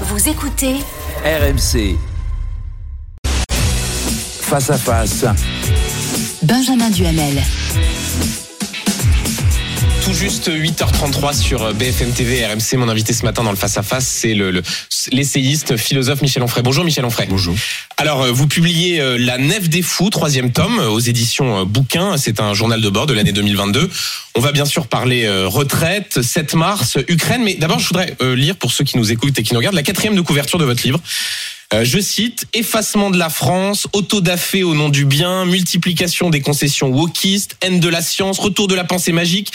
Vous écoutez RMC. Face à face. Benjamin Duhamel. Tout juste 8h33 sur BFM TV RMC. Mon invité ce matin dans le face à face, c'est le, le- l'essayiste philosophe Michel Onfray. Bonjour Michel Onfray. Bonjour. Alors euh, vous publiez euh, La Nef des fous, troisième tome euh, aux éditions euh, Bouquin. C'est un journal de bord de l'année 2022. On va bien sûr parler euh, retraite, 7 mars, Ukraine. Mais d'abord, je voudrais euh, lire pour ceux qui nous écoutent et qui nous regardent la quatrième de couverture de votre livre. Euh, je cite effacement de la France, autodafé au nom du bien, multiplication des concessions wokistes, haine de la science, retour de la pensée magique,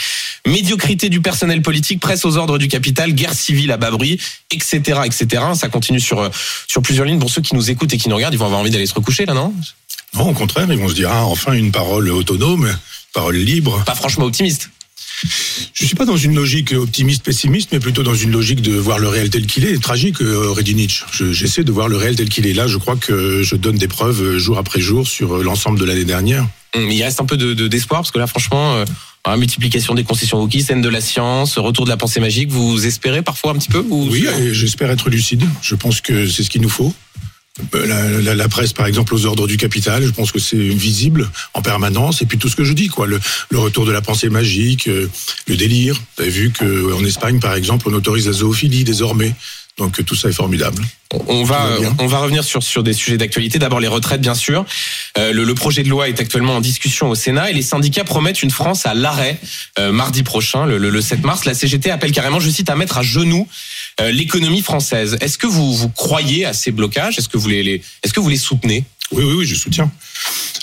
médiocrité du personnel politique, presse aux ordres du capital, guerre civile à bas bruit, etc., etc. Ça continue sur euh, sur plusieurs lignes. Pour ceux qui nous écoutent et qui nous regardent, ils vont avoir envie d'aller se recoucher là, non? Non, au contraire, ils vont se dire, ah, enfin une parole autonome, une parole libre. Pas franchement optimiste. Je suis pas dans une logique optimiste-pessimiste, mais plutôt dans une logique de voir le réel tel qu'il est. Tragique, euh. Je- J'essaie de voir le réel tel qu'il est. Là, je crois que je donne des preuves euh, jour après jour sur l'ensemble de l'année dernière. Hum, Mais il reste un peu de de- d'espoir parce que là, franchement. Multiplication des concessions wokistes, haine de la science, retour de la pensée magique. Vous espérez parfois un petit peu ou Oui, j'espère être lucide. Je pense que c'est ce qu'il nous faut. Euh, La, la- la presse, par exemple, aux ordres du capital, je pense que c'est visible en permanence. Et puis tout ce que je dis, quoi, le, le retour de la pensée magique, euh, le délire. Vous avez vu qu'en Espagne, par exemple, on autorise la zoophilie désormais. Donc euh, tout ça est formidable. On va, on va revenir sur, sur des sujets d'actualité. D'abord les retraites, bien sûr. Euh, le, le projet de loi est actuellement en discussion au Sénat et les syndicats promettent une France à l'arrêt euh, mardi prochain, le, le- le 7 mars. La CGT appelle carrément, je cite, à mettre à genoux euh, l'économie française. Est-ce que vous, vous croyez à ces blocages? Est-ce que vous les, les- est-ce que vous les soutenez? Oui, oui, oui, je soutiens.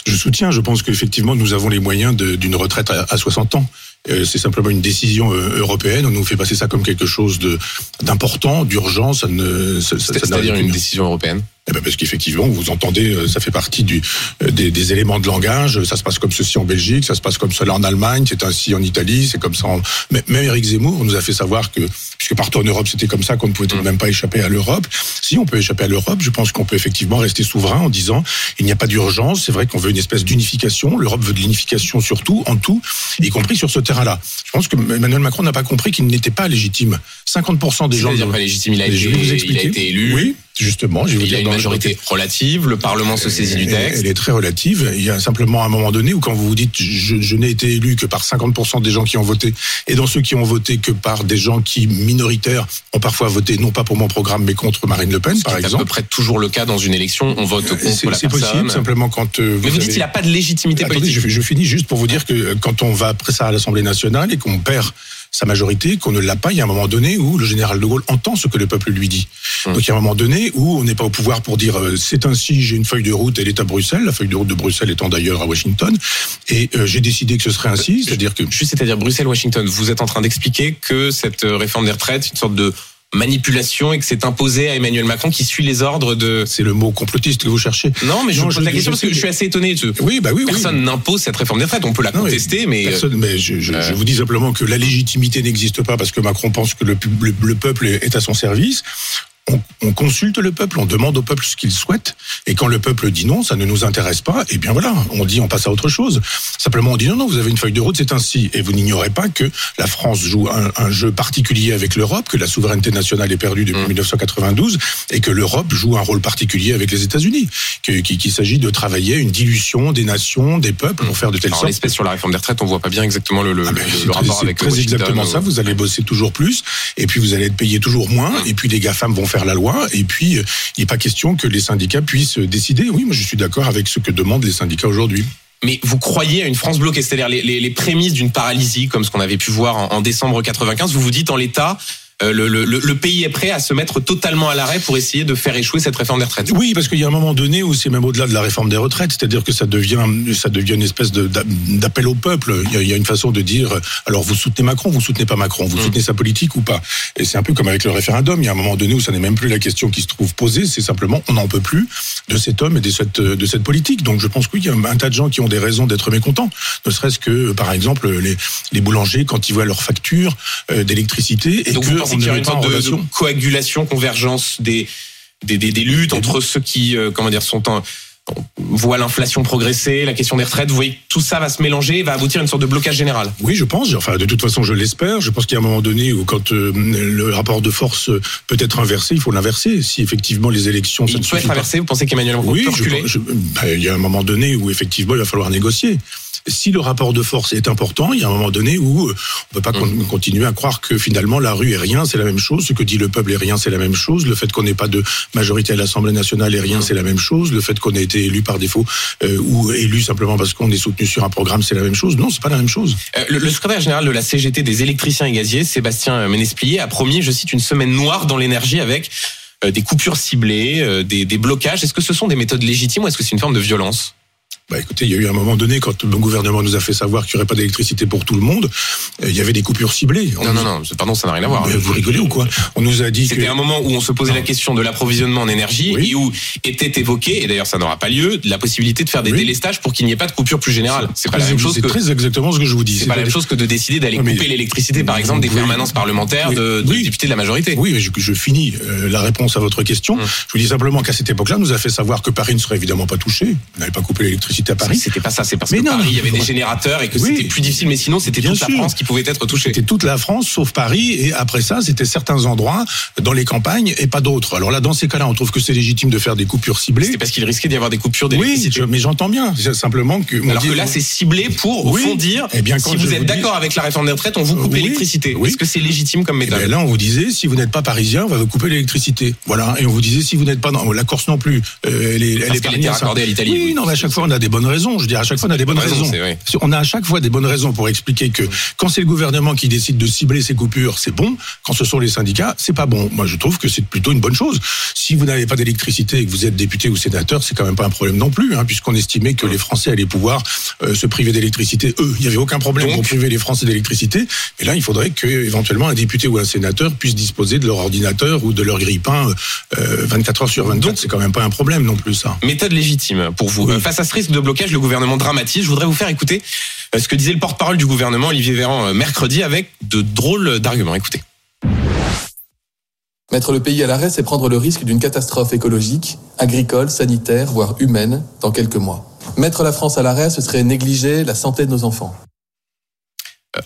Je soutiens. Je pense qu'effectivement, nous avons les moyens d'une retraite à, à 60 ans. Euh, C'est simplement une décision euh, européenne. On nous fait passer ça comme quelque chose d'important, d'urgent. Ça ne, ça, C'est-à-dire une décision européenne? Eh ben parce qu'effectivement, vous entendez, euh, ça fait partie du, euh, des, des éléments de langage. Ça se passe comme ceci en Belgique, ça se passe comme cela en Allemagne, c'est ainsi en Italie, c'est comme ça. En... Mais- Même Eric Zemmour nous a fait savoir que, puisque partout en Europe c'était comme ça, qu'on ne pouvait tout de même pas échapper à l'Europe. Si on peut échapper à l'Europe, je pense qu'on peut effectivement rester souverain en disant il n'y a pas d'urgence. C'est vrai qu'on veut une espèce d'unification. L'Europe veut de l'unification surtout, en tout, y compris sur ce terrain-là. Je pense que Emmanuel Macron n'a pas compris qu'il n'était pas légitime. 50% des gens. C'est-à-dire pas légitime, il a, été, je vais vous il a été élu. Oui, justement. Je vais vous Il dire a une majorité relative, le Parlement se saisit du texte. Elle est très relative. Il y a simplement un moment donné où quand vous vous dites je, je n'ai été élu que par 50% des gens qui ont voté et dans ceux qui ont voté que par des gens qui minoritaires ont parfois voté non pas pour mon programme mais contre Marine Le Pen Ce qui par est à peu exemple. près toujours le cas dans une élection. On vote contre C'est la c'est personne. possible simplement quand euh, Mais vous dites qu'il n'a pas de légitimité Attendez, politique. je, je finis juste pour vous dire que euh, quand on va après ça à l'Assemblée nationale et qu'on perd sa majorité, qu'on ne l'a pas, il y a un moment donné où le général de Gaulle entend ce que le peuple lui dit. Hum. Donc il y a un moment donné où on n'est pas au pouvoir pour dire euh, c'est ainsi, j'ai une feuille de route, elle est à Bruxelles, la feuille de route de Bruxelles étant d'ailleurs à Washington, et euh, j'ai décidé que ce serait ainsi, c'est-à-dire que Juste, c'est-à-dire Bruxelles-Washington, vous êtes en train d'expliquer que cette euh, réforme des retraites, une sorte de manipulation et que c'est imposé à Emmanuel Macron qui suit les ordres de... c'est le mot complotiste que vous cherchez. Non, mais je Non, vous pose je- la question je parce que je suis assez étonné. de- Oui, bah oui, oui. Personne n'impose cette réforme des retraites. On peut la Non, mais contester, mais... euh, Personne, mais je, je- euh, vous dis simplement que la légitimité n'existe pas parce que Macron pense que le, pub- le- le peuple est à son service. On, on consulte le peuple, on demande au peuple ce qu'il souhaite, et quand le peuple dit non, ça ne nous intéresse pas, et bien voilà, on dit on passe à autre chose. Simplement on dit non, non, vous avez une feuille de route, c'est ainsi, et vous n'ignorez pas que la France joue un, un jeu particulier avec l'Europe, que la souveraineté nationale est perdue depuis Mm. 1992, et que l'Europe joue un rôle particulier avec les États-Unis, qu'il s'agit de travailler une dilution des nations, des peuples, pour faire de telle alors, sorte l'espèce sur la réforme des retraites, on voit pas bien exactement le, le, ah ben, le- rapport avec très Washington. exactement ça. Vous allez bosser toujours plus, et puis vous allez être payé toujours moins, et puis les GAFAM vont faire la loi, et puis euh, il n'est pas question que les syndicats puissent décider. Oui, moi je suis d'accord avec ce que demandent les syndicats aujourd'hui. Mais vous croyez à une France bloquée, c'est-à-dire les, prémices d'une paralysie, comme ce qu'on avait pu voir en, en décembre 95. Vous vous dites en l'état, le, le, le pays est prêt à se mettre totalement à l'arrêt pour essayer de faire échouer cette réforme des retraites. Oui, parce qu'il y a un moment donné où c'est même au-delà de la réforme des retraites, c'est-à-dire que ça devient, ça devient une espèce d'appel au peuple. Il y, a, une façon de dire, alors vous soutenez Macron, vous soutenez pas Macron, vous Mm. soutenez sa politique ou pas. Et c'est un peu comme avec le référendum. Il y a un moment donné où ça n'est même plus la question qui se trouve posée, c'est simplement on n'en peut plus de cet homme et de cette, de cette politique. Donc je pense qu'il y a un tas de gens qui ont des raisons d'être mécontents. Ne serait-ce que, par exemple, les, les boulangers quand ils voient leur facture euh, d'électricité et Donc que on qu'il y met une sorte de, coagulation, convergence des, des, des, des luttes entre ceux qui, euh, comment dire, sont en, voit l'inflation progresser, la question des retraites. Vous voyez que tout ça va se mélanger et va aboutir à une sorte de blocage général. Oui, je pense. Enfin, de toute façon, je l'espère. Je pense qu'il y a un moment donné où, quand euh, le rapport de force peut être inversé, il faut l'inverser. Si effectivement les élections, ça il ne peut être inversé. Vous pensez qu'Emmanuel Macron Oui, peut je reculer pense- je- ben, il y a un moment donné où effectivement il va falloir négocier. Si le rapport de force est important, il y a un moment donné où euh, on peut pas Mmh. continuer à croire que finalement la rue est rien, c'est la même chose. Ce que dit le peuple est rien, c'est la même chose. Le fait qu'on n'ait pas de majorité à l'Assemblée nationale est Mmh. rien, c'est la même chose. Le fait qu'on ait été élu par défaut euh, ou élu simplement parce qu'on est soutenu sur un programme, c'est la même chose. Non, c'est pas la même chose. Euh, Le, secrétaire général de la CGT des électriciens et gaziers, Sébastien Ménesplier, a promis, je cite, une semaine noire dans l'énergie avec euh, des coupures ciblées, euh, des blocages. Est-ce que ce sont des méthodes légitimes ou est-ce que c'est une forme de violence? Bah écoutez, il y a eu un moment donné quand le gouvernement nous a fait savoir qu'il n'y aurait pas d'électricité pour tout le monde, euh, il y avait des coupures ciblées. On Non, nous- non, non, pardon, ça n'a rien à voir. Vous rigolez ou quoi On nous a dit que C'était un moment où on se posait Non. la question de l'approvisionnement en énergie Oui. et où était évoqué, et d'ailleurs ça n'aura pas lieu, la possibilité de faire des Oui. délestages pour qu'il n'y ait pas de coupure plus générale. C'est pas la même chose c'est que très exactement ce que je vous dis. c'est pas la même chose que de décider d'aller mais- couper l'électricité, par exemple, des Oui. permanences parlementaires de, de députés de la majorité. Oui, mais je, je finis euh, la réponse à votre question. Hum. Je vous dis simplement qu'à cette époque-là, on nous a fait savoir que Paris ne serait évidemment pas touché. On n'avait pas coupé l'électricité à Paris. C'était pas ça, c'est parce Mais que non, Paris, il y avait des générateurs et que Oui. c'était plus difficile, mais sinon c'était toute la. France qui pouvait être touchée. C'était toute la France sauf Paris et après ça c'était certains endroits dans les campagnes et pas d'autres. Alors là dans ces cas-là on trouve que c'est légitime de faire des coupures ciblées. C'était parce qu'il risquait d'y avoir des coupures Oui, d'électricité. je- mais j'entends bien. C'est simplement que Alors dit- que là, c'est ciblé pour, au Oui. fond, dire Eh bien, quand si vous êtes dis- d'accord avec la réforme des retraites, on vous coupe Oui. l'électricité. Oui. Est-ce que c'est légitime comme Eh méthode là, on vous disait, si vous n'êtes pas parisien, on va vous couper l'électricité. Voilà. Et on vous disait, si vous n'êtes pas dans la Corse non plus, euh, elle est, elle Parce est était ça. raccordée à l'Italie, Oui, oui. non, mais à chaque fois, on a des bonnes raisons. Je veux dire, à chaque fois, on a des bonnes raisons. On a à chaque fois des bonnes raisons pour expliquer que quand c'est le gouvernement qui décide de cibler ces coupures, c'est bon. Quand ce sont les syndicats, c'est pas bon. Moi, je trouve que c'est plutôt une bonne chose. Si vous n'avez pas d'électricité et que vous êtes député ou sénateur, c'est quand même pas un problème non plus, hein, puisqu'on estimait que les Français allaient pouvoir euh, se priver d'électricité. Eux, il n'y avait aucun problème Donc- pour priver les Français d'électricité. Et là, il faudrait que éventuellement un député ou un sénateur puisse disposer de leur ordinateur ou de leur grille-pain euh, 24 heures sur 24. C'est quand même pas un problème non plus, ça. Méthode légitime pour vous. Oui. Euh, Face à ce risque de blocage, le gouvernement dramatise. Je voudrais vous faire écouter euh, ce que disait le porte-parole du gouvernement, Olivier Véran, euh, mercredi, avec de drôles d'arguments. Écoutez. Mettre le pays à l'arrêt, c'est prendre le risque d'une catastrophe écologique, agricole, sanitaire, voire humaine, dans quelques mois. Mettre la France à l'arrêt, ce serait négliger la santé de nos enfants.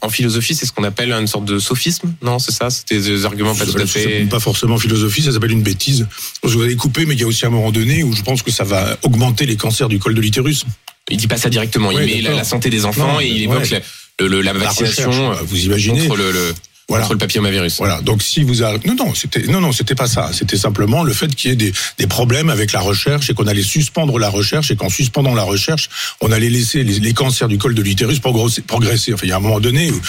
En philosophie, c'est ce qu'on appelle une sorte de sophisme Non, c'est ça? C'était des arguments pas tout à fait... pas forcément philosophie, ça s'appelle une bêtise. Vous allez couper, mais il y a aussi un moment donné où je pense que ça va augmenter les cancers du col de l'utérus. Il dit pas ça directement. Il Oui, met la, santé des enfants Non, et il évoque ouais. le- la vaccination vous imaginez. contre le, le- Voilà. contre le papillomavirus. Voilà. Donc si vous arrêtez, non non, c'était non non, c'était pas ça. C'était simplement le fait qu'il y ait des, des problèmes avec la recherche et qu'on allait suspendre la recherche et qu'en suspendant la recherche, on allait laisser les, les cancers du col de l'utérus progresser. progresser. Enfin, il y a un moment donné où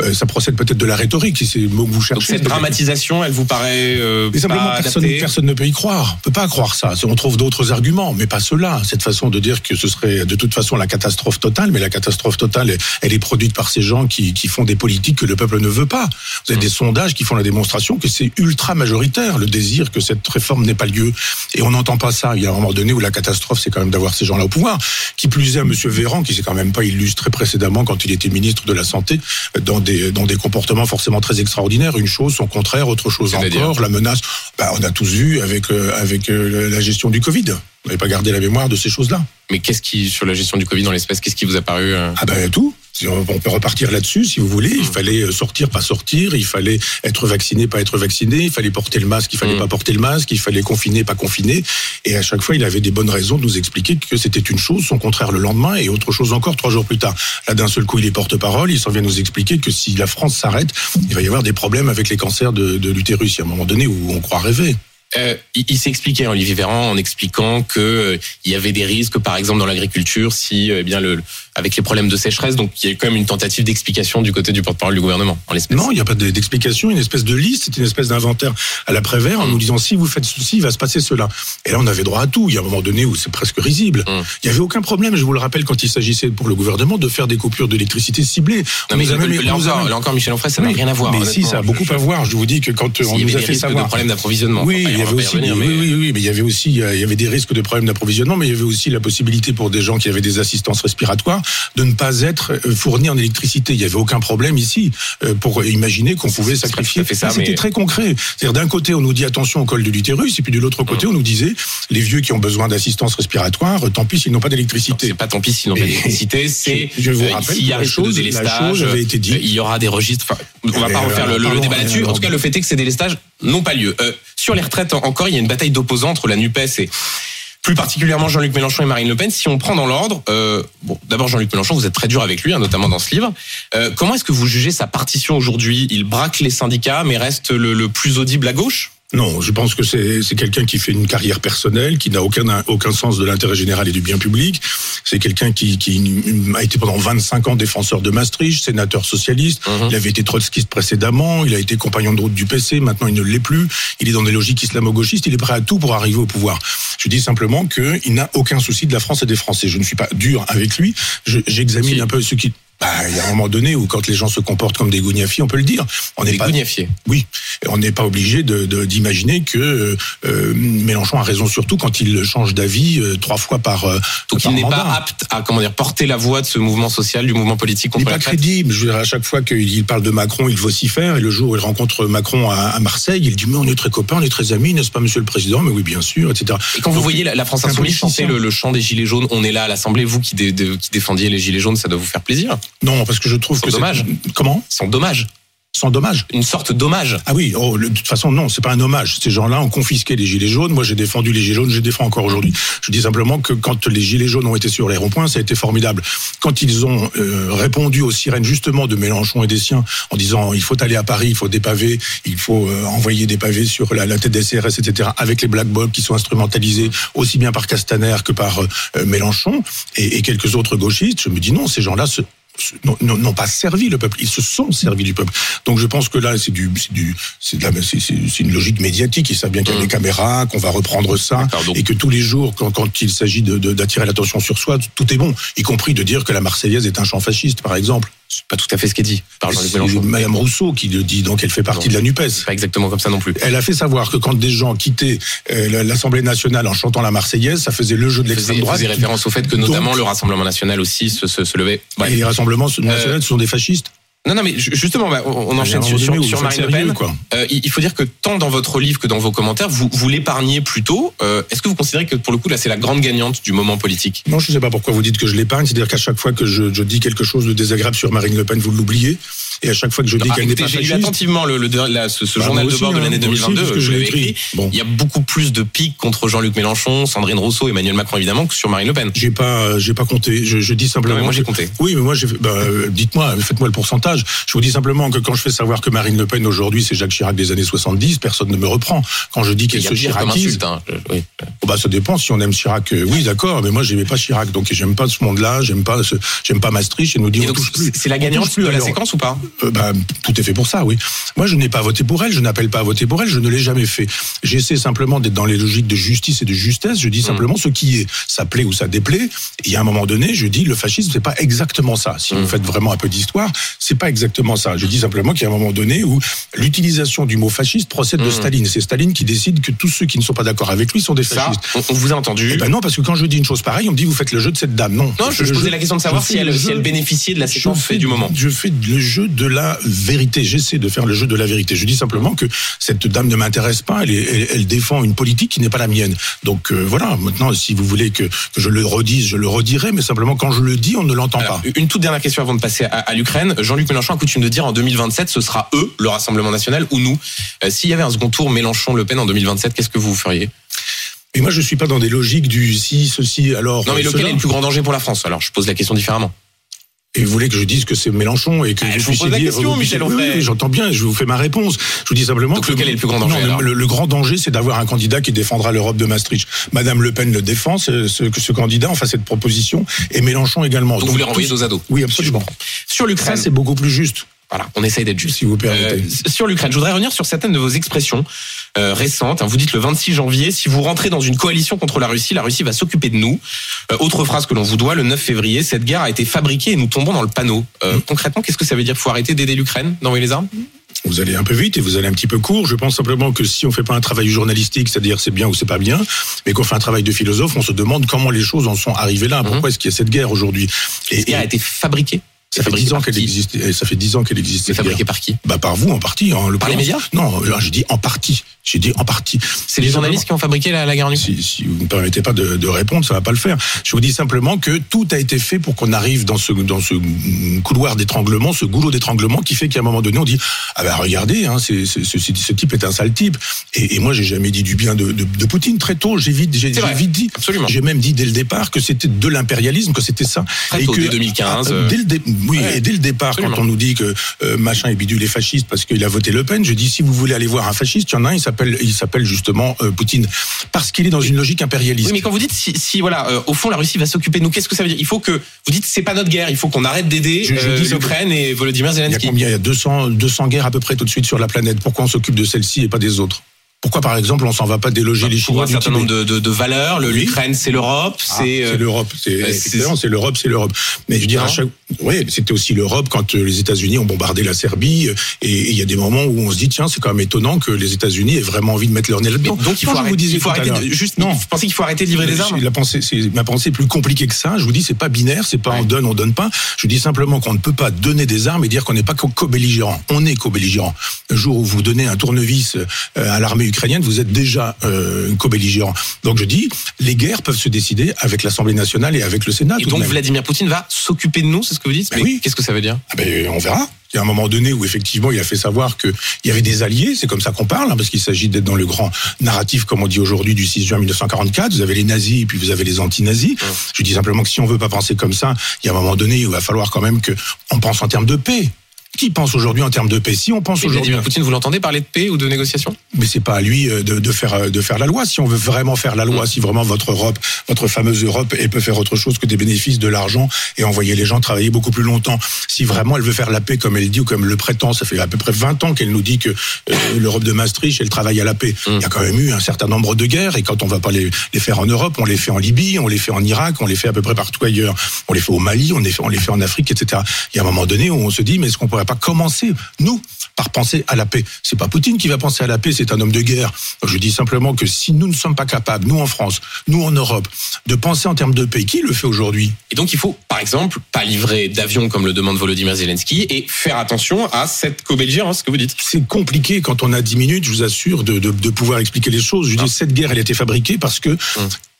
euh, ça procède peut-être de la rhétorique, si vous Donc cherchez. cette peut-être. dramatisation, elle vous paraît euh, Mais simplement, pas personne, adaptée personne ne peut y croire. On peut pas croire ça. On trouve d'autres arguments, mais pas cela. Cette façon de dire que ce serait de toute façon la catastrophe totale, mais la catastrophe totale, elle est produite par ces gens qui, qui font des politiques que le peuple ne veut pas. Vous avez des sondages qui font la démonstration que c'est ultra majoritaire le désir que cette réforme n'ait pas lieu. Et on n'entend pas ça. Il y a un moment donné où la catastrophe, c'est quand même d'avoir ces gens-là au pouvoir. Qui plus est, à Monsieur Véran, qui s'est quand même pas illustré précédemment quand il était ministre de la Santé, dans des, dans des comportements forcément très extraordinaires. Une chose, son contraire, autre chose encore, la menace. Bah, on a tous vu avec, euh, avec euh, la gestion du Covid. Vous n'avez pas gardé la mémoire de ces choses-là. Mais qu'est-ce qui, sur la gestion du Covid dans l'espèce, qu'est-ce qui vous a paru euh, Ah ben tout. On peut repartir là-dessus, si vous voulez. Il fallait euh, sortir, pas sortir. Il fallait être vacciné, pas être vacciné. Il fallait porter le masque, il fallait Mm. pas porter le masque. Il fallait confiner, pas confiner. Et à chaque fois, il avait des bonnes raisons de nous expliquer que c'était une chose, son contraire le lendemain, et autre chose encore trois jours plus tard. Là, d'un seul coup, il est porte-parole. Il s'en vient nous expliquer que si la France s'arrête, il va y avoir des problèmes avec les cancers de, de l'utérus. Il y a un moment donné où on croit rêver. Euh, il il s'est expliqué, Olivier Véran, en expliquant que euh, il y avait des risques, par exemple dans l'agriculture, si euh, eh bien le avec les problèmes de sécheresse. Donc il y a eu quand même une tentative d'explication du côté du porte-parole du gouvernement en l'espèce. Non, il n'y a pas de- d'explication, une espèce de liste, c'est une espèce d'inventaire à l'après-vert en Mm. nous disant si vous faites ceci, il va se passer cela. Et là, on avait droit à tout. Il y a un moment donné où c'est presque risible. Mm. Il n'y avait aucun problème, je vous le rappelle, quand il s'agissait pour le gouvernement de faire des coupures d'électricité ciblées. Non, On mais même- là on encore, là encore, Michel Onfray, ça n'a Oui, rien à voir. Mais si, ça a beaucoup à voir. Je vous dis que quand euh, on S'il y nous a fait savoir. problèmes d'approvisionnement. Oui, il y on va avait aussi, revenir, oui, mais- oui, oui, mais il y avait aussi, euh, il y avait des risques de problèmes d'approvisionnement, mais il y avait aussi la possibilité pour des gens qui avaient des assistances respiratoires de ne pas être euh, fourni en électricité. Il n'y avait aucun problème ici euh, pour imaginer qu'on pouvait sacrifier. ça, C'était mais- très concret. C'est-à-dire d'un côté, on nous dit attention au col de l'utérus, et puis de l'autre côté, on nous disait les vieux qui ont besoin d'assistance respiratoire, tant pis s'ils n'ont pas d'électricité. C'est pas tant pis s'ils n'ont pas d'électricité, c'est je vous euh, rappelle s'il y a la de chose- la délestage, avait été euh, il y aura des registres. Enfin, on va pas refaire euh, le, débat là-dessus. En tout cas, le fait est que ces délestages n'ont pas lieu. Euh, sur les retraites, en- encore, il y a une bataille d'opposants entre la Nupes et plus particulièrement Jean-Luc Mélenchon et Marine Le Pen. Si on prend dans l'ordre, euh, bon, d'abord Jean-Luc Mélenchon, vous êtes très dur avec lui, hein, notamment dans ce livre. Euh, comment est-ce que vous jugez sa partition aujourd'hui? Il braque les syndicats, mais reste le, le plus audible à gauche? Non, je pense que c'est c'est quelqu'un qui fait une carrière personnelle, qui n'a aucun aucun sens de l'intérêt général et du bien public. C'est quelqu'un qui, qui a été pendant 25 ans défenseur de Maastricht, sénateur socialiste. Mhm. Il avait été trotskiste précédemment. Il a été compagnon de route du PC. Maintenant, il ne l'est plus. Il est dans des logiques islamo-gauchistes. Il est prêt à tout pour arriver au pouvoir. Je dis simplement qu'il n'a aucun souci de la France et des Français. Je ne suis pas dur avec lui. Je- J'examine un peu ce qui. Bah, il y a un moment donné où quand les gens se comportent comme des gougnafiers, on peut le dire. On n'est pas gougnafiers. oui, on n'est pas obligé de- de- d'imaginer que euh, Mélenchon a raison surtout quand il change d'avis euh, trois fois par. euh, Donc par il n'est pas apte à comment dire porter la voix de ce mouvement social, du mouvement politique Il n'est contre pas la crête. crédible. Je veux dire, à chaque fois qu'il parle de Macron, il vocifère. Et le jour où il rencontre Macron à, à Marseille, il dit Mais on est très copains, on est très amis, n'est-ce pas, monsieur le président? Mais oui, bien sûr, etc. Et quand vous voyez la, la France Insoumise chanter le, le chant des Gilets jaunes, on est là à l'Assemblée, vous qui, dé- de- qui défendiez les Gilets jaunes, ça doit vous faire plaisir. Non, parce que je trouve Sans que. dommage. Comment Sans dommage. Sans dommage. Une sorte d'hommage. Ah oui, oh, le- de toute façon, non, c'est pas un hommage. Ces gens-là ont confisqué les gilets jaunes. Moi, j'ai défendu les gilets jaunes, je les défends encore aujourd'hui. Je dis simplement que quand les gilets jaunes ont été sur les ronds-points, ça a été formidable. Quand ils ont euh, répondu aux sirènes justement de Mélenchon et des siens en disant il faut aller à Paris, il faut des pavés, il faut euh, envoyer des pavés sur la, la tête des CRS, etc. Avec les black blocs qui sont instrumentalisés aussi bien par Castaner que par euh, Mélenchon et, et quelques autres gauchistes, je me dis non, ces gens-là se- n'ont- pas servi le peuple, ils se sont servis du peuple. Donc je pense que là, c'est du, c'est une logique médiatique. Ils savent bien qu'il y a Mm. des caméras, qu'on va reprendre ça, et que tous les jours, quand, quand il s'agit de- de- d'attirer l'attention sur soi, tout est bon, y compris de dire que la Marseillaise est un chant fasciste, par exemple. C'est pas tout à fait ce qui est dit par Jean-Luc Mélenchon. Madame Rousseau qui le dit, donc elle fait partie Non. de la Nupes. Pas exactement comme ça non plus. Elle a fait savoir que quand des gens quittaient euh, l'Assemblée nationale en chantant la Marseillaise, ça faisait le jeu de l'extrême droite. faisait référence au fait que Donc- notamment le Rassemblement national aussi se, se, se levait. Ouais. Et les rassemblements nationaux, ce sont des fascistes. Non, non, mais ju- justement, bah, on on enchaîne sur, Marine Le Pen. quoi. Euh, il il faut dire que tant dans votre livre que dans vos commentaires, vous, vous l'épargnez plutôt. Euh, Est-ce que vous considérez que pour le coup, là, c'est la grande gagnante du moment politique? Non, je ne sais pas pourquoi vous dites que je l'épargne. C'est-à-dire qu'à chaque fois que je, je dis quelque chose de désagréable sur Marine Le Pen, vous l'oubliez. Et à chaque fois que je dis Ah, qu'elle n'est pas J'ai lu attentivement le, le- la- ce, ce Bah, journal de aussi, bord de hein, l'année moi aussi, 2022. parce que je l'ai l'avais écrit. écrit. Bon. Il y a beaucoup plus de piques contre Jean-Luc Mélenchon, Sandrine Rousseau, Emmanuel Macron évidemment que sur Marine Le Pen. j'ai pas, j'ai pas compté. Je, je dis Non, simplement. mais moi j'ai compté. Oui, mais moi, j'ai bah, euh, dites-moi, faites-moi le pourcentage. Je vous dis simplement que quand je fais savoir que Marine Le Pen aujourd'hui, c'est Jacques Chirac des années 70, personne ne me reprend. Quand je dis qu'elle se chiracise. Hein. Oui. oh, bah, ça dépend si on aime Chirac. euh, Oui, d'accord, mais moi, j'aimais pas Chirac, donc j'aime pas ce monde-là, j'aime pas, j'aime pas Maastricht, et nous dit on touche plus. c'est la gagnante de la séquence ou pas? Euh, bah, tout est fait pour ça, oui. Moi, je n'ai pas voté pour elle, je n'appelle pas à voter pour elle, je ne l'ai jamais fait. J'essaie simplement d'être dans les logiques de justice et de justesse. Je dis simplement ce qui est. Ça plaît ou ça déplaît. Et à un moment donné, je dis le fascisme, c'est pas exactement ça. Si Mm. vous faites vraiment un peu d'histoire, c'est pas exactement ça. Je dis simplement qu'il y a un moment donné où l'utilisation du mot fasciste procède de Mm. Staline. C'est Staline qui décide que tous ceux qui ne sont pas d'accord avec lui sont des fascistes. on, on vous a entendu. Eh ben non, parce que quand je dis une chose pareille, on me dit vous faites le jeu de cette dame. Non. je, je posais la question de savoir si elle, si bénéficiait de la séquence du moment. Je fais le jeu de la vérité. J'essaie de faire le jeu de la vérité. Je dis simplement que cette dame ne m'intéresse pas. Elle, est- elle, elle défend une politique qui n'est pas la mienne. Donc euh, voilà. Maintenant, si vous voulez que, que je le redise, je le redirai. Mais simplement, quand je le dis, on ne l'entend pas. une toute dernière question avant de passer à, à l'Ukraine. Jean-Luc Mélenchon a coutume de dire en 2027, ce sera eux, le Rassemblement national, ou nous. Euh, S'il y avait un second tour Mélenchon-Le Pen en 2027, qu'est-ce que vous feriez? Et moi, je suis pas dans des logiques du si, ceci, alors. Non, mais euh, lequel cela. est le plus grand danger pour la France? Alors, je pose la question différemment. Et vous voulez que je dise que c'est Mélenchon et que Ah, je vous puissiez pose la dire- question, Michel Oui, oui, J'entends bien, je vous fais ma réponse. Je vous dis simplement Donc, que lequel est le plus grand danger, Non, le- grand danger, c'est d'avoir un candidat qui défendra l'Europe de Maastricht. Madame Le Pen le défend, ce, ce, ce candidat, enfin cette proposition, et Mélenchon également. Donc, vous les renvoyez dos à dos Oui, absolument. Sur l'Ukraine, c'est beaucoup plus juste, voilà, on essaye d'être juste. si vous permettez. Euh, sur l'Ukraine, je voudrais revenir sur certaines de vos expressions euh, récentes. hein. Vous dites le 26 janvier, si vous rentrez dans une coalition contre la Russie, la Russie va s'occuper de nous. Euh, autre phrase que l'on vous doit, le 9 février, cette guerre a été fabriquée et nous tombons dans le panneau. Euh, Mm. Concrètement, qu'est-ce que ça veut dire? Faut arrêter d'aider l'Ukraine d'envoyer les armes? Vous allez un peu vite et vous allez un petit peu court. Je pense simplement que si on fait pas un travail journalistique, c'est-à-dire c'est bien ou c'est pas bien, mais qu'on fait un travail de philosophe, on se demande comment les choses en sont arrivées là. Pourquoi est-ce qu'il y a cette guerre aujourd'hui? Et a été fabriquée. Ça fait dix ans qu'elle existe. Ça fait dix ans qu'elle existe. C'est fabriqué par qui Bah par vous en partie. Hein, le Par les médias? Non, j'ai dit en partie. J'ai dit en partie. C'est les journalistes qui ont fabriqué la, la guerre en Ukraine? Si, si vous ne me permettez pas de, de répondre, ça va pas le faire. Je vous dis simplement que tout a été fait pour qu'on arrive dans ce dans ce couloir d'étranglement, ce goulot d'étranglement qui fait qu'à un moment donné on dit ah ben regardez, hein, c'est, c'est- ce, ce type est un sale type. Et, et moi j'ai jamais dit du bien de, de, de Poutine très tôt. J'ai vite j'ai, vite dit. Absolument. J'ai même dit dès le départ que c'était de l'impérialisme, que c'était ça. Très et tôt, que dès 2015, ah, dès le dé- oui, Ouais. et dès le départ, Absolument. quand on nous dit que euh, machin et bidule est fasciste parce qu'il a voté Le Pen, je dis si vous voulez aller voir un fasciste, il y en a un, il s'appelle il s'appelle justement euh, Poutine parce qu'il est dans une logique impérialiste. Oui, mais quand vous dites si, si voilà, euh, au fond la Russie va s'occuper de nous, qu'est-ce que ça veut dire? Il faut que vous dites c'est pas notre guerre, il faut qu'on arrête d'aider l'Ukraine et Volodymyr Il y a Zelensky. combien? Il y a 200, 200 guerres à peu près tout de suite sur la planète. Pourquoi on s'occupe de celle-ci et pas des autres? Pourquoi, par exemple, on s'en va pas déloger les Pour Chinois un du certain nombre de, de, de valeurs, l'Ukraine c'est l'Europe, Ah, c'est euh, l'Europe, c'est effectivement, c'est- l'Europe, c'est l'Europe. Mais je veux dire, Non. à chaque, oui, c'était aussi l'Europe quand euh, les États-Unis ont bombardé la Serbie. euh, Et il y a des moments où on se dit, tiens, c'est quand même étonant que les États-Unis aient vraiment envie de mettre leur nez là-dedans. donc il faut vous arrêter, il faut arrêter de, juste Non. vous pensez qu'il faut arrêter de livrer des armes La pensée, c'est, ma pensée est plus compliquée que ça. Je vous dis, c'est pas binaire, c'est pas Ouais. on donne, on donne pas. Je dis simplement qu'on ne peut pas donner des armes et dire qu'on n'est pas co- co-belligérant. On est co-belligérant. Le jour où vous donnez un tournevis à l'armée ukrainienne, vous êtes déjà euh, co-belligérant. Donc je dis, les guerres peuvent se décider avec l'Assemblée nationale et avec le Sénat. Et donc. Vladimir Poutine va s'occuper de nous, c'est ce que vous dites? Ben Mais oui. Qu'est-ce que ça veut dire? Ah ben, on verra. Il y a un moment donné où effectivement il a fait savoir qu'il y avait des alliés, c'est comme ça qu'on parle, hein, parce qu'il s'agit d'être dans le grand narratif, comme on dit aujourd'hui, du 6 juin 1944. Vous avez les nazis et puis vous avez les anti-nazis. Je dis simplement que si on veut pas penser comme ça, il y a un moment donné où il va falloir quand même que on pense en termes de paix. Qui pense aujourd'hui en termes de paix Si on pense aujourd'hui, Poutine, vous l'entendez parler de paix ou de négociation mais c'est pas à lui euh, de, de faire euh, de faire la loi. Si on veut vraiment faire la loi, si vraiment votre Europe, votre fameuse Europe, elle peut faire autre chose que des bénéfices de l'argent et envoyer les gens travailler beaucoup plus longtemps. Si vraiment elle veut faire la paix comme elle dit ou comme elle le prétend, ça fait à peu près 20 ans qu'elle nous dit que euh, l'Europe de Maastricht, elle travaille à la paix. Il y a quand même eu un certain nombre de guerres et quand on va pas les, les faire en Europe, on les fait en Libye, on les fait en Irak, on les fait à peu près partout ailleurs. On les fait au Mali, on les fait, on les fait en Afrique, etc. Il y a un moment donné où on se dit, mais est-ce qu'on pourrait pas commencer, nous, par penser à la paix C'est pas Poutine qui va penser à la paix, c'est un homme de guerre. Je dis simplement que si nous ne sommes pas capables, nous en France, nous en Europe, de penser en termes de paix, qui le fait aujourd'hui? Et donc il faut, par exemple, pas livrer d'avions comme le demande Volodymyr Zelensky et faire attention à cette co-belligérance, ce que vous dites. C'est compliqué quand on a 10 minutes, je vous assure, de, de, de pouvoir expliquer les choses. Je dis, cette guerre, elle a été fabriquée parce que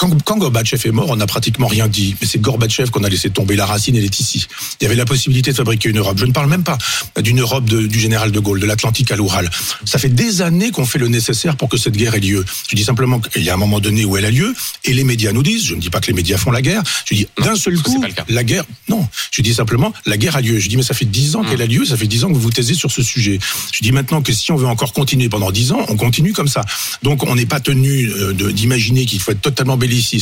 quand, quand Gorbatchev est mort, on n'a pratiquement rien dit. Mais c'est Gorbatchev qu'on a laissé tomber. La racine, elle est ici. Il y avait la possibilité de fabriquer une Europe. Je ne parle même pas d'une Europe de- du général de Gaulle, de l'Atlantique à l'Oural. Ça fait des années qu'on fait le nécessaire pour que cette guerre ait lieu. Je dis simplement qu'il y a un moment donné où elle a lieu, et les médias nous disent, je ne dis pas que les médias font la guerre, je dis d'un seul coup, la guerre, non. Je dis simplement, la guerre a lieu. Je dis, mais ça fait dix ans qu'elle a lieu, ça fait dix ans que vous vous taisez sur ce sujet. Je dis maintenant que si on veut encore continuer pendant dix ans, on continue comme ça. Donc on n'est pas tenu euh, d'imaginer qu'il faut être totalement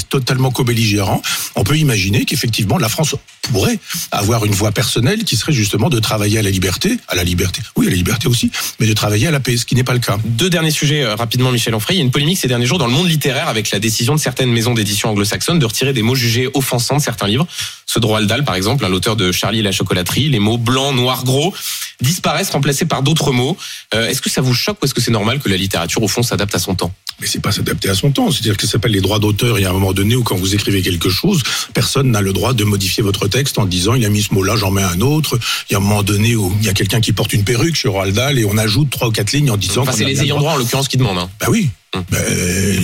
totalement co-belligérant. On peut imaginer qu'effectivement la France pourrait avoir une voie personnelle qui serait justement de travailler à la liberté, à la liberté, oui, à la liberté aussi, mais de travailler à la paix, ce qui n'est pas le cas. Deux derniers sujets euh, rapidement, Michel Onfray. Il y a une polémique ces derniers jours dans le monde littéraire avec la décision de certaines maisons d'édition anglo-saxonnes de retirer des mots jugés offensants de certains livres. Ce droit Aldal, par exemple, l'auteur de Charlie et la chocolaterie, les mots blanc, noir, gros disparaissent remplacés par d'autres mots. Euh, est-ce que ça vous choque ou est-ce que c'est normal que la littérature, au fond, s'adapte à son temps? Mais c'est pas s'adapter à son temps. C'est-à-dire que ça s'appelle les droits d'auteur. Il y a un moment donné où quand vous écrivez quelque chose, personne n'a le droit de modifier votre texte en disant il a mis ce mot-là, j'en mets un autre. Il y a un moment donné où il y a quelqu'un qui porte une perruque chez Roald Dahl et on ajoute trois ou quatre lignes en disant. Enfin, c'est les ayants droit, en l'occurrence, qui demandent. Hein, Bah oui. Hum. Ben,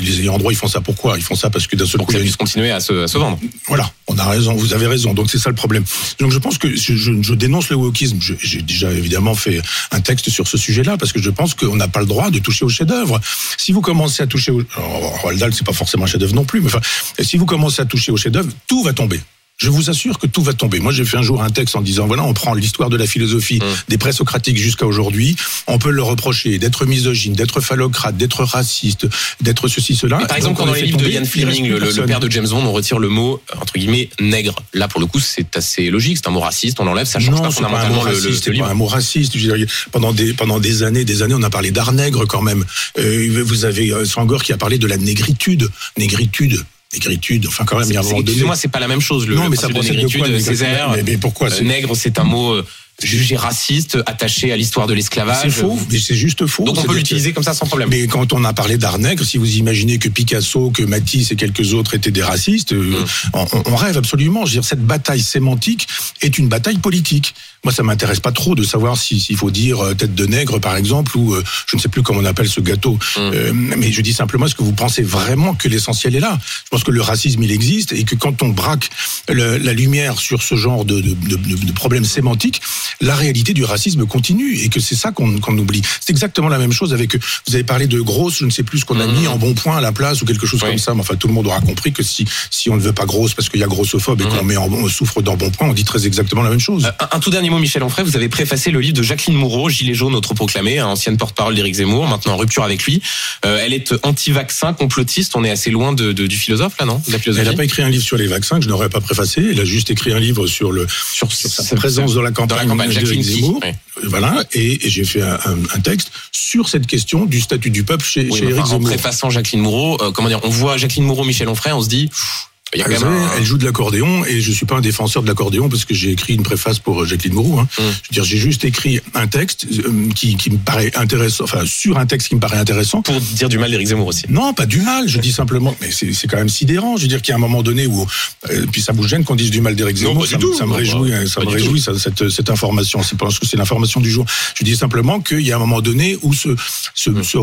les ayants droit, ils font ça pourquoi? Ils font ça parce que d'un seul pour coup, que il y ça a une puisse continuer à se, à se vendre. voilà, on a raison, vous avez raison. Donc c'est ça le problème. Donc je pense que je, je, dénonce le wokisme. J'ai déjà évidemment fait un texte sur ce sujet-là parce que je pense qu'on n'a pas le droit de toucher au chef-d'œuvre. Si vous commencez à toucher au alors, Roald Dahl, c'est pas forcément un chef-d'œuvre non plus, mais enfin, si vous commencez à toucher au chef-d'œuvre, tout va tomber. Je vous assure que tout va tomber. Moi, j'ai fait un jour un texte en disant voilà, on prend l'histoire de la philosophie des présocratiques jusqu'à aujourd'hui. On peut leur reprocher d'être misogyne, d'être phallocrate, d'être raciste, d'être ceci, cela. Mais par exemple, quand on dans les livres de Ian Fleming, le, le père de James Bond, on retire le mot, entre guillemets, nègre. Là, pour le coup, c'est assez logique. C'est un mot raciste, on l'enlève, ça change non, pas c'est pas un mot fondamentalement le, le- raciste, le pas un mot raciste. Je veux dire, pendant des pendant des années, des années, on a parlé d'art nègre quand même. Euh, vous avez euh, Sangor qui a parlé de la négritude, négritude, négritude. Enfin, quand même, il y a un moment donné. Excusez-moi, c'est pas la même chose. Le, non, mais ça de procède de quoi négritude, négritude Césaire, mais, mais pourquoi euh, nègre, c'est un mot euh, jugé raciste, attaché à l'histoire de l'esclavage. C'est faux, mais c'est juste faux. Donc on peut l'utiliser comme ça sans problème. Mais quand on a parlé d'art nègre, si vous imaginez que Picasso, que Matisse et quelques autres étaient des racistes, euh, Mm. on, on rêve absolument. Je veux dire, cette bataille sémantique est une bataille politique. Moi, ça m'intéresse pas trop de savoir si- s'il faut dire euh, tête de nègre, par exemple, ou euh, je ne sais plus comment on appelle ce gâteau. Mm. Euh, mais je dis simplement, est-ce que vous pensez vraiment que l'essentiel est là? Je pense que le racisme, il existe et que quand on braque le- la lumière sur ce genre de, de, de, de- de problèmes sémantiques, la réalité du racisme continue et que c'est ça qu'on oublie. C'est exactement la même chose avec. Vous avez parlé de grosse, je ne sais plus ce qu'on a Mhm. mis en bon point à la place ou quelque chose Oui. comme ça. Mais enfin, tout le monde aura compris que si si on ne veut pas grosse parce qu'il y a grossophobe et Mhm. qu'on met en on souffre dans bon point, on dit très exactement la même chose. Euh, Un, un tout dernier mot, Michel Onfray. Vous avez préfacé le livre de Jacqueline Moreau, Gilet jaune autoproclamé, ancienne porte-parole d'Éric Zemmour, maintenant en rupture avec lui. Euh, elle est anti-vaccin, complotiste. On est assez loin de, de- du philosophe, là, non De la Elle n'a pas écrit un livre sur les vaccins que je n'aurais pas préfacé. Elle a juste écrit un livre sur le sur, sur sa ce- présence ce- dans la campagne, campagne. Jacqueline Zemmour. oui. Voilà, et, et j'ai fait un, texte sur cette question du statut du peuple chez, Oui, chez Éric enfin, en préfaçant Jacqueline Moreau, euh, comment dire, on voit Jacqueline Moreau, Michel Onfray, on se dit, pff, il y a un- elle joue de l'accordéon et je suis pas un défenseur de l'accordéon parce que j'ai écrit une préface pour euh, Jacqueline Moreau. Hein. Mm. Je veux dire, j'ai juste écrit un texte euh, qui, qui me paraît intéressant, enfin sur un texte qui me paraît intéressant. pour dire du mal d'Éric Zemmour aussi. Non, pas du mal. Je dis simplement, mais c'est quand même sidérant. Je veux dire qu'il y a un moment donné où, euh, puis ça vous gêne qu'on dise du mal d'Éric Non, Zemmour. pas Ça, tout. ça me Non, réjouit, pas- hein, ça pas me réjouit ça, cette, cette information. C'est parce que c'est l'information du jour. Je dis simplement qu'il y a un moment donné où ce, ce, Mm. ce-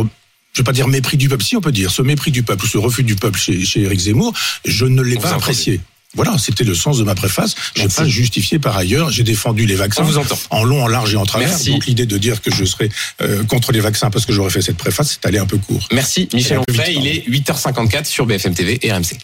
je vais pas dire mépris du peuple, si on peut dire, ce mépris du peuple, ce refus du peuple chez, chez Éric Zemmour, je ne l'ai pas apprécié. Voilà, c'était le sens de ma préface. Je n'ai Merci. pas justifié par ailleurs. J'ai défendu les vaccins On vous entend. en long, en large et en travers. Merci. Donc l'idée de dire que je serais euh, contre les vaccins parce que j'aurais fait cette préface, c'est allé un peu court. Merci Michel Onfray. Il est 8h54 sur BFM TV et RMC.